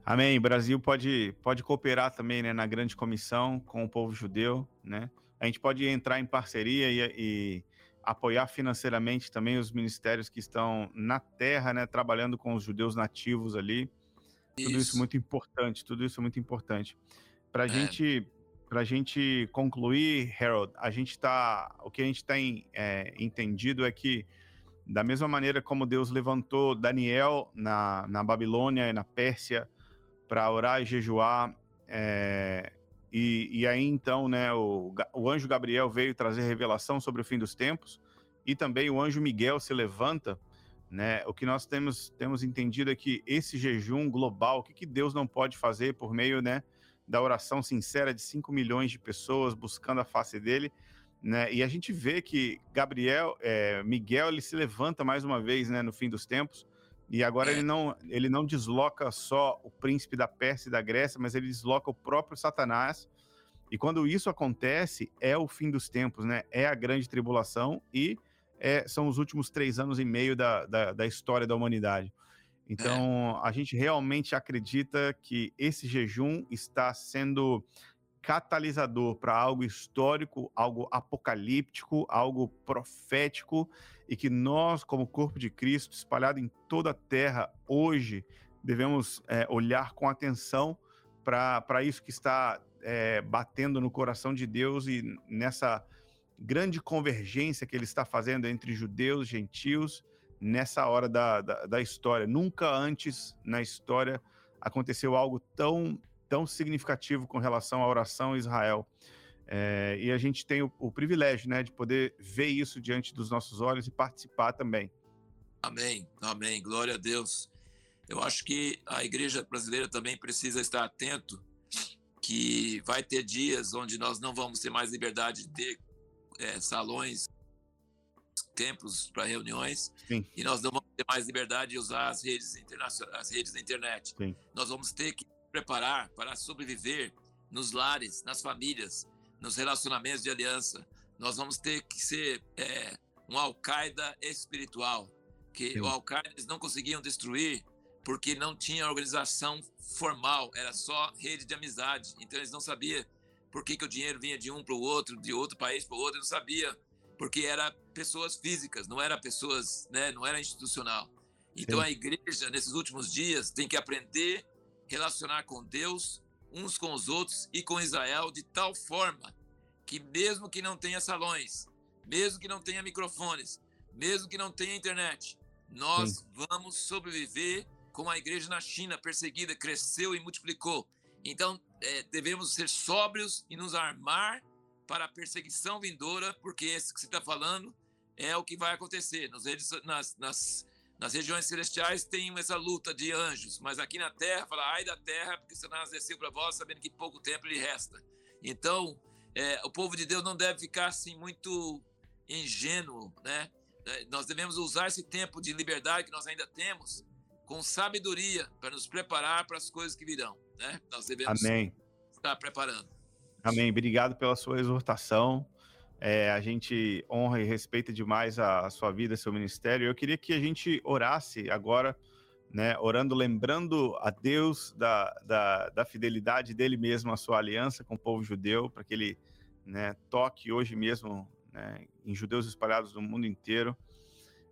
Amém. O Brasil pode, pode cooperar também né, na grande comissão com o povo judeu. Né? A gente pode entrar em parceria e, e apoiar financeiramente também os ministérios que estão na terra, né, trabalhando com os judeus nativos ali. Isso. Tudo isso é muito importante, tudo isso é muito importante. Para a é. gente a gente concluir, Harold, a gente tá, o que a gente tem é, entendido é que da mesma maneira como Deus levantou Daniel na, na Babilônia e na Pérsia para orar e jejuar, é, e, e, aí então, né, o, o anjo Gabriel veio trazer revelação sobre o fim dos tempos, e também o anjo Miguel se levanta, né? O que nós temos temos entendido é que esse jejum global, o que, que Deus não pode fazer por meio, né, da oração sincera de 5 milhões de pessoas buscando a face dele, né? E a gente vê que Gabriel, é, Miguel, ele se levanta mais uma vez, né, no fim dos tempos. E agora ele não, ele não desloca só o príncipe da Pérsia e da Grécia, mas ele desloca o próprio Satanás. E quando isso acontece, é o fim dos tempos, né? É a grande tribulação e é, são os últimos três anos e meio da, da, da história da humanidade. Então, é. a gente realmente acredita que esse jejum está sendo catalisador para algo histórico, algo apocalíptico, algo profético, e que nós, como corpo de Cristo, espalhado em toda a terra, hoje, devemos é, olhar com atenção para isso que está é, batendo no coração de Deus e nessa grande convergência que ele está fazendo entre judeus, gentios nessa hora da, da, da, história. Nunca antes na história aconteceu algo tão, tão significativo com relação à oração em Israel. É, e a gente tem o, o, privilégio né, de poder ver isso diante dos nossos olhos e participar também. Amém, amém, glória a Deus. Eu acho que a igreja brasileira também precisa estar atento que vai ter dias onde nós não vamos ter mais liberdade de ter é, salões templos para reuniões Sim. e nós não vamos ter mais liberdade de usar as redes internacionais, as redes da internet. Sim. Nós vamos ter que preparar para sobreviver nos lares, nas famílias, nos relacionamentos de aliança. Nós vamos ter que ser é, um Al-Qaeda espiritual, que Sim. o Al-Qaeda eles não conseguiam destruir porque não tinha organização formal, era só rede de amizade. Então eles não sabiam por que, que o dinheiro vinha de um para o outro, de outro país para o outro, não sabia porque era pessoas físicas, não era pessoas, né, não era institucional. Então Sim. a igreja, nesses últimos dias, tem que aprender relacionar com Deus, uns com os outros e com Israel, de tal forma que, mesmo que não tenha salões, mesmo que não tenha microfones, mesmo que não tenha internet, nós Sim. vamos sobreviver como a igreja na China, perseguida, cresceu e multiplicou. Então, é, devemos ser sóbrios e nos armar para a perseguição vindoura, porque esse que você está falando é o que vai acontecer. Nos, nas, nas, nas regiões celestiais tem essa luta de anjos, mas aqui na terra, fala, ai da terra, porque Satanás desceu para vós, sabendo que pouco tempo lhe resta. Então, é, o povo de Deus não deve ficar assim muito ingênuo, né? É, nós devemos usar esse tempo de liberdade que nós ainda temos com sabedoria para nos preparar para as coisas que virão, né? Nós devemos Amém. estar preparando. Amém. Obrigado pela sua exortação. É, a gente honra e respeita demais a, a, sua vida, seu ministério. Eu queria que a gente orasse agora, né? Orando, lembrando a Deus da, da, da fidelidade dele mesmo, a sua aliança com o povo judeu, para que ele né, toque hoje mesmo né, em judeus espalhados no mundo inteiro,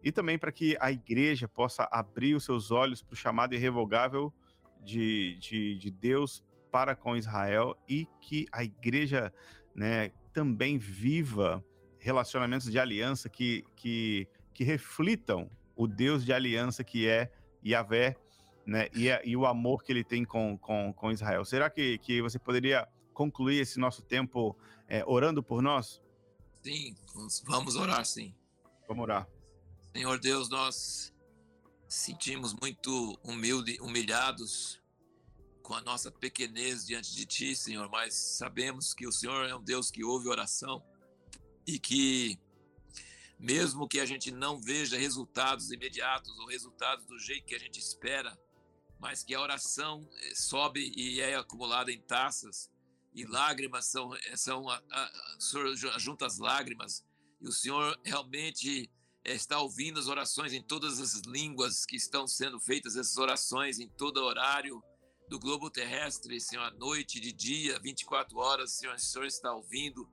e também para que a igreja possa abrir os seus olhos para o chamado irrevogável de, de, de, Deus para com Israel e que a igreja né, também viva relacionamentos de aliança que, que, que reflitam o Deus de aliança que é Yahvé né, e, a, e o amor que ele tem com, com, com Israel. Será que, que você poderia concluir esse nosso tempo é, orando por nós? Sim, vamos orar, sim. Vamos orar. Senhor Deus, nós sentimos muito humilde, humilhados com a nossa pequenez diante de Ti, Senhor, mas sabemos que o Senhor é um Deus que ouve oração e que, mesmo que a gente não veja resultados imediatos ou resultados do jeito que a gente espera, mas que a oração eh, sobe e é acumulada em taças, e lágrimas são, eh, são a, a, a, junto às lágrimas, e o Senhor realmente eh, está ouvindo as orações em todas as línguas que estão sendo feitas, essas orações em todo horário do globo terrestre, Senhor, à noite, de dia, 24 horas, Senhor, o Senhor está ouvindo,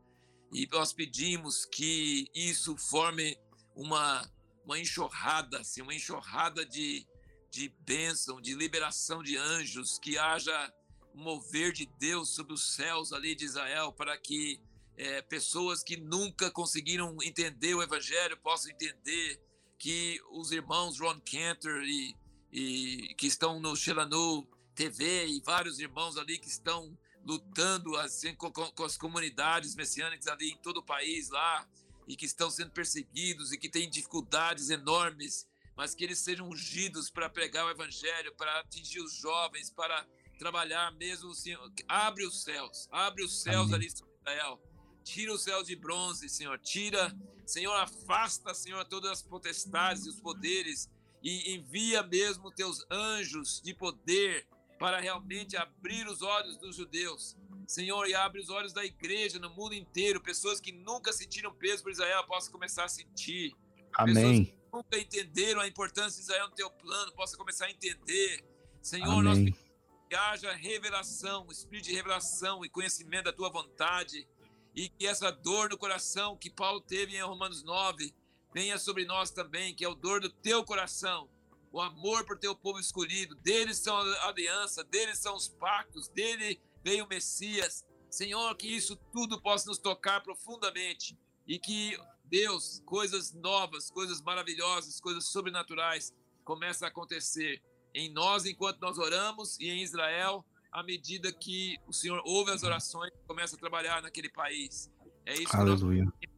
e nós pedimos que isso forme uma, uma enxurrada, Senhor, uma enxurrada de, de bênção, de liberação de anjos, que haja mover de Deus sobre os céus ali de Israel, para que é, pessoas que nunca conseguiram entender o Evangelho possam entender que os irmãos Ron Cantor e, e que estão no Shelanu TV e vários irmãos ali que estão lutando assim com, com, as comunidades messiânicas ali em todo o país lá e que estão sendo perseguidos e que têm dificuldades enormes, mas que eles sejam ungidos para pregar o evangelho, para atingir os jovens, para trabalhar mesmo, Senhor. Abre os céus, abre os céus Amém. ali sobre Israel. Tira os céus de bronze, Senhor. Tira, Senhor, afasta, Senhor, todas as potestades e os poderes e envia mesmo teus anjos de poder para realmente abrir os olhos dos judeus. Senhor, e abre os olhos da igreja no mundo inteiro. Pessoas que nunca sentiram peso por Israel possam começar a sentir. Amém. Pessoas que nunca entenderam a importância de Israel no teu plano possam começar a entender. Senhor, Amém. nós pedimos que haja revelação, espírito de revelação e conhecimento da tua vontade, e que essa dor no coração que Paulo teve em Romanos 9 venha sobre nós também, que é o dor do teu coração, o amor por teu povo escolhido, deles são a aliança, deles são os pactos, dele veio o Messias. Senhor, que isso tudo possa nos tocar profundamente e que Deus, coisas novas, coisas maravilhosas, coisas sobrenaturais comecem a acontecer em nós enquanto nós oramos e em Israel à medida que o Senhor ouve as orações e começa a trabalhar naquele país. É isso Aleluia. nós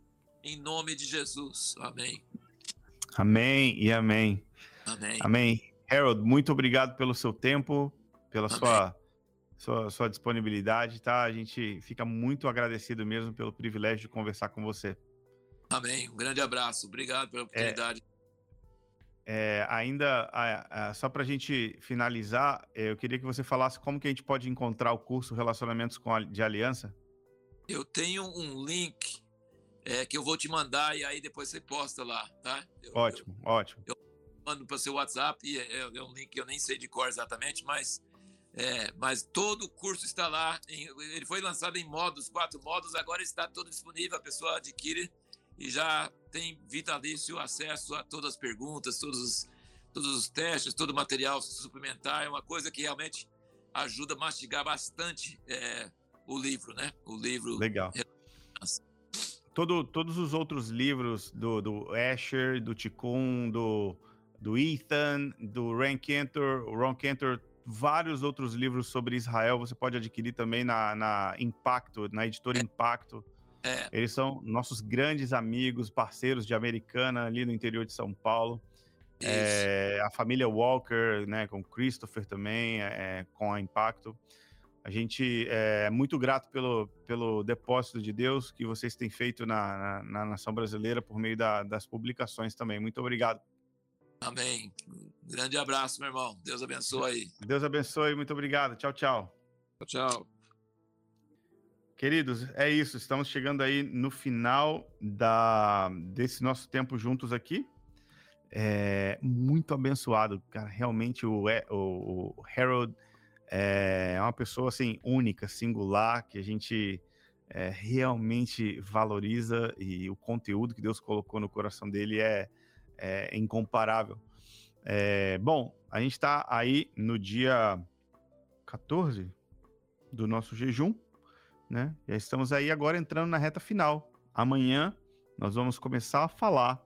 em nome de Jesus. Amém. Amém e amém. Amém. Amém. Harold, muito obrigado pelo seu tempo, pela sua, sua, sua disponibilidade, tá? A gente fica muito agradecido mesmo pelo privilégio de conversar com você. Amém. Um grande abraço. Obrigado pela oportunidade. É... É, ainda, só para a gente finalizar, é, eu queria que você falasse como que a gente pode encontrar o curso Relacionamentos com, de Aliança. Eu tenho um link é, que eu vou te mandar e aí depois você posta lá, tá? Eu, ótimo, eu, ótimo. Eu mando para seu WhatsApp e é, é, um link que eu nem sei de cor exatamente, mas é, mas todo o curso está lá. Em, ele foi lançado em modos, quatro modos, agora está todo disponível. A pessoa adquire e já tem vitalício acesso a todas as perguntas, todos os, todos os testes, todo o material suplementar, é uma coisa que realmente ajuda a mastigar bastante é, o livro, né? O livro. Legal. Todo, todos os outros livros do, do Asher, do Tikkun, do, do Ethan, do Ron Cantor, o Ron Cantor, vários outros livros sobre Israel você pode adquirir também na, na Impacto, na editora é. Impacto. É. Eles são nossos grandes amigos, parceiros de Americana ali no interior de São Paulo. É, a família Walker, né, com Christopher também, é, com a Impacto. A gente é muito grato pelo, pelo depósito de Deus que vocês têm feito na, na, na nação brasileira por meio da, das publicações também. Muito obrigado. Amém. grande abraço, meu irmão. Deus abençoe. Deus abençoe. Muito obrigado. Tchau, tchau. Tchau, tchau. Queridos, é isso. Estamos chegando aí no final da, desse nosso tempo juntos aqui. É, muito abençoado, cara. Realmente o, o, o Harold é uma pessoa assim única, singular, que a gente é, realmente valoriza e o conteúdo que Deus colocou no coração dele é, é incomparável. É, bom, a gente está aí no dia 14 do nosso jejum né? Já estamos aí agora entrando na reta final. Amanhã nós vamos começar a falar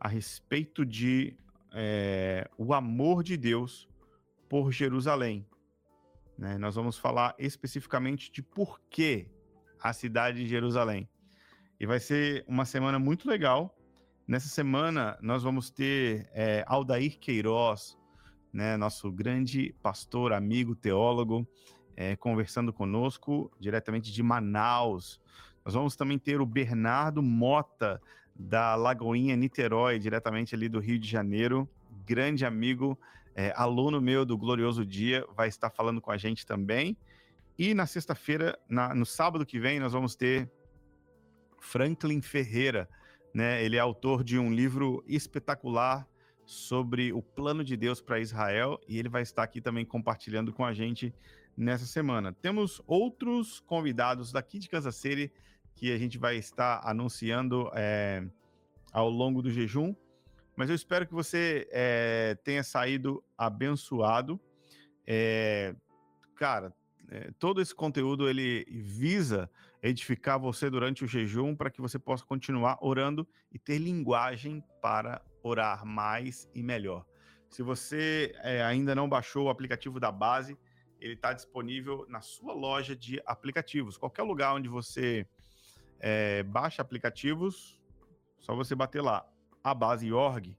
a respeito de é, o amor de Deus por Jerusalém. Né? Nós vamos falar especificamente de por que a cidade de Jerusalém. E vai ser uma semana muito legal. Nessa semana nós vamos ter é, Aldair Queiroz, né, nosso grande pastor, amigo, teólogo, é, conversando conosco diretamente de Manaus. Nós vamos também ter o Bernardo Mota, da Lagoinha Niterói, diretamente ali do Rio de Janeiro, grande amigo, é, aluno meu do Glorioso Dia, vai estar falando com a gente também. E na sexta-feira, no sábado que vem, nós vamos ter Franklin Ferreira, né? Ele é autor de um livro espetacular sobre o plano de Deus para Israel e ele vai estar aqui também compartilhando com a gente nessa semana. Temos outros convidados daqui de Kansas City que a gente vai estar anunciando é, ao longo do jejum, mas eu espero que você é, tenha saído abençoado. É, cara, todo esse conteúdo ele visa edificar você durante o jejum para que você possa continuar orando e ter linguagem para orar mais e melhor. Se você ainda não baixou o aplicativo da base, ele está disponível na sua loja de aplicativos. Qualquer lugar onde você é, baixa aplicativos, só você bater lá, a base org.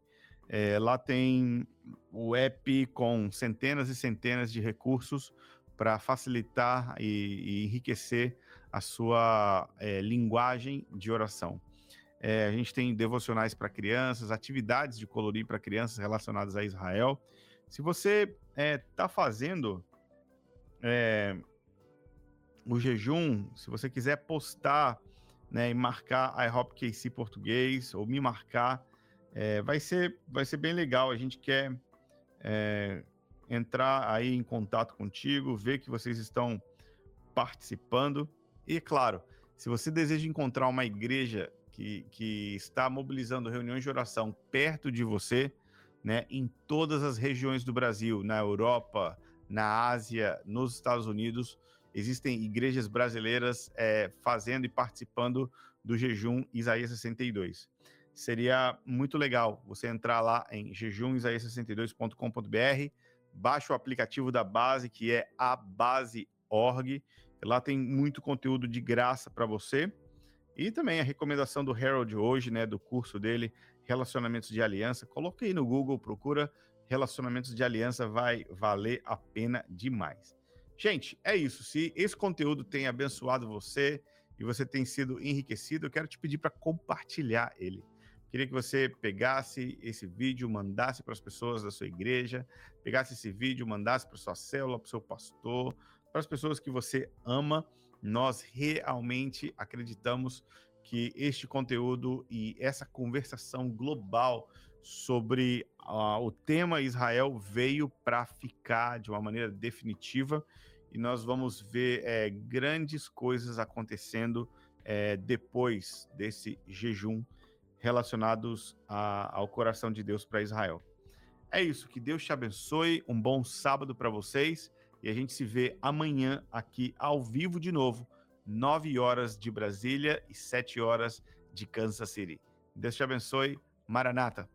É, lá tem o app com centenas e centenas de recursos para facilitar e, e, enriquecer a sua é, linguagem de oração. É, a gente tem devocionais para crianças, atividades de colorir para crianças relacionadas a Israel. Se você está é, fazendo o jejum, se você quiser postar né, e marcar a iHop KC português ou me marcar, é, vai, ser, vai ser bem legal. A gente quer é, entrar aí em contato contigo, ver que vocês estão participando. E, claro, se você deseja encontrar uma igreja que, que está mobilizando reuniões de oração perto de você, né, em todas as regiões do Brasil, na Europa, na Ásia, nos Estados Unidos. Existem igrejas brasileiras é, fazendo e participando do jejum Isaías 62. Seria muito legal você entrar lá em jejumisaías62.com.br, baixa o aplicativo da base, que é a base.org. Lá tem muito conteúdo de graça para você. E também a recomendação do Harold hoje, né, do curso dele, Relacionamentos de Aliança. Coloque aí no Google, procura relacionamentos de aliança vai valer a pena demais. Gente, é isso. Se esse conteúdo tem abençoado você e você tem sido enriquecido, eu quero te pedir para compartilhar ele. Queria que você pegasse esse vídeo, mandasse para as pessoas da sua igreja, pegasse esse vídeo, mandasse para sua célula, para o seu pastor, para as pessoas que você ama. Nós realmente acreditamos que este conteúdo e essa conversação global sobre uh, o tema Israel veio para ficar de uma maneira definitiva e nós vamos ver é, grandes coisas acontecendo é, depois desse jejum relacionados a, ao coração de Deus para Israel. É isso, que Deus te abençoe, um bom sábado para vocês e a gente se vê amanhã aqui ao vivo de novo, 9 horas de Brasília e 7 horas de Kansas City. Deus te abençoe. Maranata.